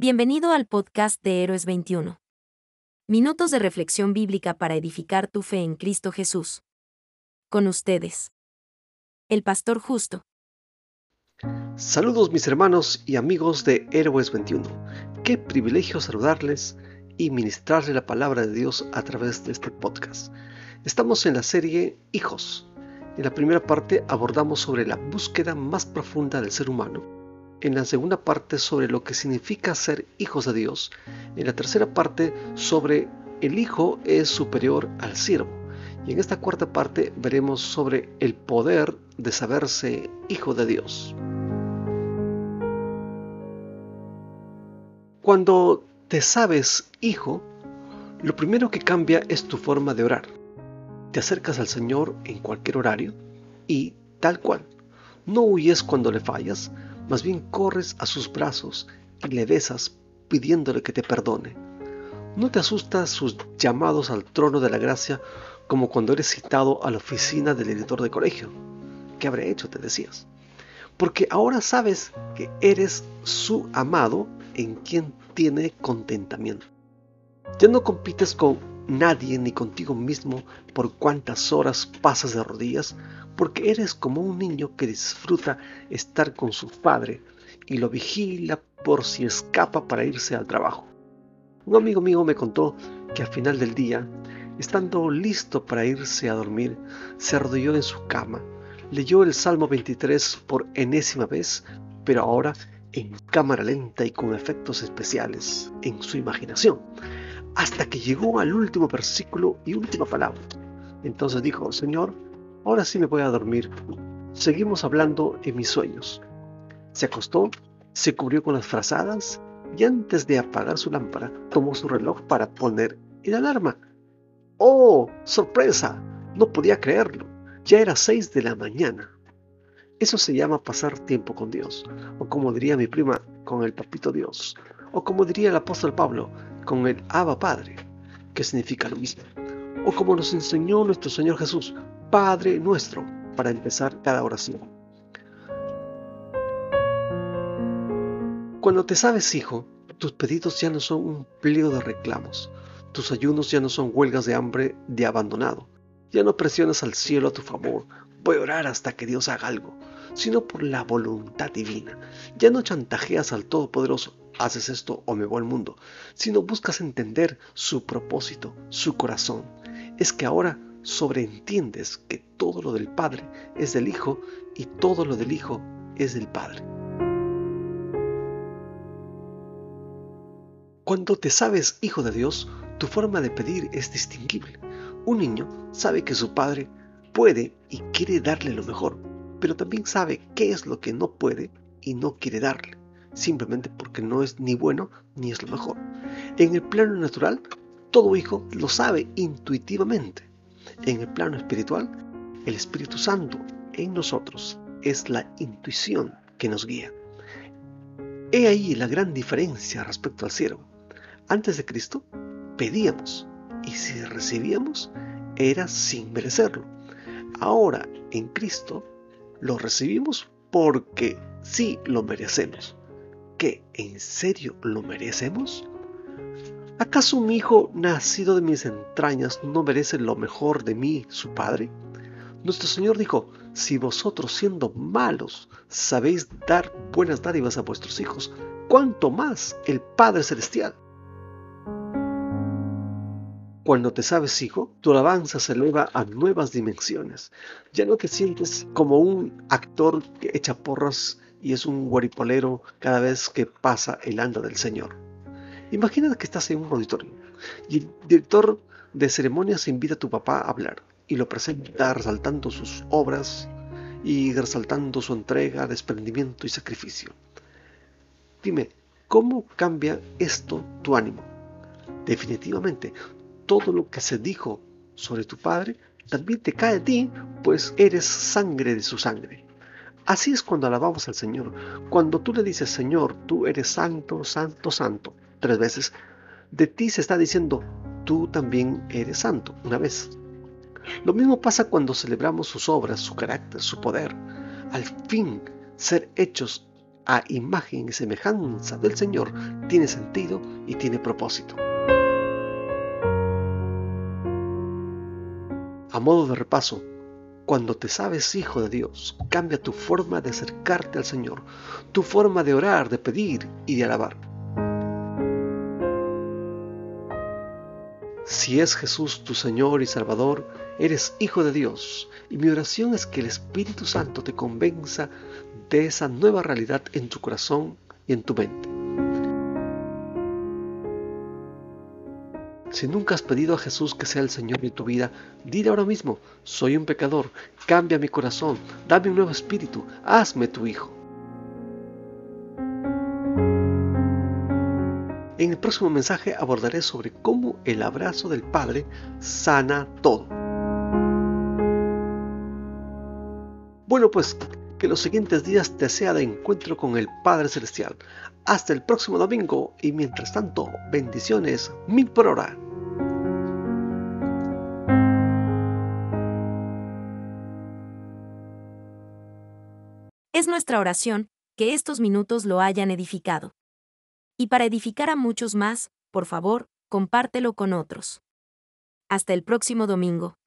Bienvenido al podcast de Héroes 21. Minutos de reflexión bíblica para edificar tu fe en Cristo Jesús. Con ustedes. El Pastor Justo. Saludos mis hermanos y amigos de Héroes 21. Qué privilegio saludarles y ministrarle la palabra de Dios a través de este podcast. Estamos en la serie Hijos. En la primera parte abordamos sobre la búsqueda más profunda del ser humano en la segunda parte sobre lo que significa ser hijos de Dios, en la tercera parte sobre el hijo es superior al siervo, y en esta cuarta parte veremos sobre el poder de saberse hijo de Dios. Cuando te sabes hijo, lo primero que cambia es tu forma de orar. Te acercas al Señor en cualquier horario y tal cual. No huyes cuando le fallas, más bien corres a sus brazos y le besas pidiéndole que te perdone. No te asustas sus llamados al trono de la gracia como cuando eres citado a la oficina del editor de colegio. ¿Qué habré hecho? te decías. Porque ahora sabes que eres su amado en quien tiene contentamiento. Ya no compites con nadie ni contigo mismo por cuántas horas pasas de rodillas, porque eres como un niño que disfruta estar con su padre y lo vigila por si escapa para irse al trabajo. Un amigo mío me contó que al final del día, estando listo para irse a dormir, se arrodilló en su cama, leyó el Salmo 23 por enésima vez, pero ahora en cámara lenta y con efectos especiales en su imaginación hasta que llegó al último versículo y última palabra. Entonces dijo, Señor, ahora sí me voy a dormir. Seguimos hablando en mis sueños. Se acostó, se cubrió con las frazadas y antes de apagar su lámpara tomó su reloj para poner el alarma. ¡Oh, sorpresa! No podía creerlo. Ya era seis de la mañana. Eso se llama pasar tiempo con Dios, o como diría mi prima, con el papito Dios, o como diría el apóstol Pablo, con el Abba Padre, que significa lo mismo. O como nos enseñó nuestro Señor Jesús, Padre nuestro, para empezar cada oración. Cuando te sabes hijo, tus pedidos ya no son un pliego de reclamos, tus ayunos ya no son huelgas de hambre de abandonado, ya no presionas al cielo a tu favor, voy a orar hasta que Dios haga algo, sino por la voluntad divina. Ya no chantajeas al Todopoderoso, haces esto o me voy al mundo, sino buscas entender su propósito, su corazón. Es que ahora sobreentiendes que todo lo del Padre es del Hijo y todo lo del Hijo es del Padre. Cuando te sabes hijo de Dios, tu forma de pedir es distinguible. Un niño sabe que su padre puede y quiere darle lo mejor, pero también sabe qué es lo que no puede y no quiere darle, simplemente porque no es ni bueno ni es lo mejor. En el plano natural, todo hijo lo sabe intuitivamente. En el plano espiritual, el Espíritu Santo en nosotros es la intuición que nos guía. He ahí la gran diferencia respecto al siervo. Antes de Cristo, pedíamos y si recibíamos, era sin merecerlo. Ahora, en Cristo, lo recibimos porque sí lo merecemos. ¿Qué? ¿En serio lo merecemos? ¿Acaso un hijo nacido de mis entrañas no merece lo mejor de mí, su padre? Nuestro Señor dijo, si vosotros siendo malos sabéis dar buenas dádivas a vuestros hijos, ¿cuánto más el Padre Celestial? Cuando te sabes hijo, tu alabanza se eleva a nuevas dimensiones. Ya no te sientes como un actor que echa porras y es un guaripolero cada vez que pasa el anda del Señor. Imagina que estás en un auditorio y el director de ceremonias invita a tu papá a hablar y lo presenta resaltando sus obras y resaltando su entrega, desprendimiento y sacrificio. Dime, ¿cómo cambia esto tu ánimo? Definitivamente, todo lo que se dijo sobre tu Padre también te cae a ti, pues eres sangre de su sangre. Así es cuando alabamos al Señor. Cuando tú le dices, Señor, tú eres santo, santo, santo, tres veces, de ti se está diciendo, tú también eres santo, una vez. Lo mismo pasa cuando celebramos sus obras, su carácter, su poder. Al fin, ser hechos a imagen y semejanza del Señor tiene sentido y tiene propósito. A modo de repaso, cuando te sabes hijo de Dios, cambia tu forma de acercarte al Señor, tu forma de orar, de pedir y de alabar. Si es Jesús tu Señor y Salvador, eres hijo de Dios y mi oración es que el Espíritu Santo te convenza de esa nueva realidad en tu corazón y en tu mente. Si nunca has pedido a Jesús que sea el Señor de tu vida, dile ahora mismo, soy un pecador, cambia mi corazón, dame un nuevo espíritu, hazme tu hijo. En el próximo mensaje abordaré sobre cómo el abrazo del Padre sana todo. Bueno, pues que los siguientes días te sea de encuentro con el Padre Celestial. Hasta el próximo domingo y mientras tanto, bendiciones mil por hora. Es nuestra oración que estos minutos lo hayan edificado. Y para edificar a muchos más, por favor, compártelo con otros. Hasta el próximo domingo.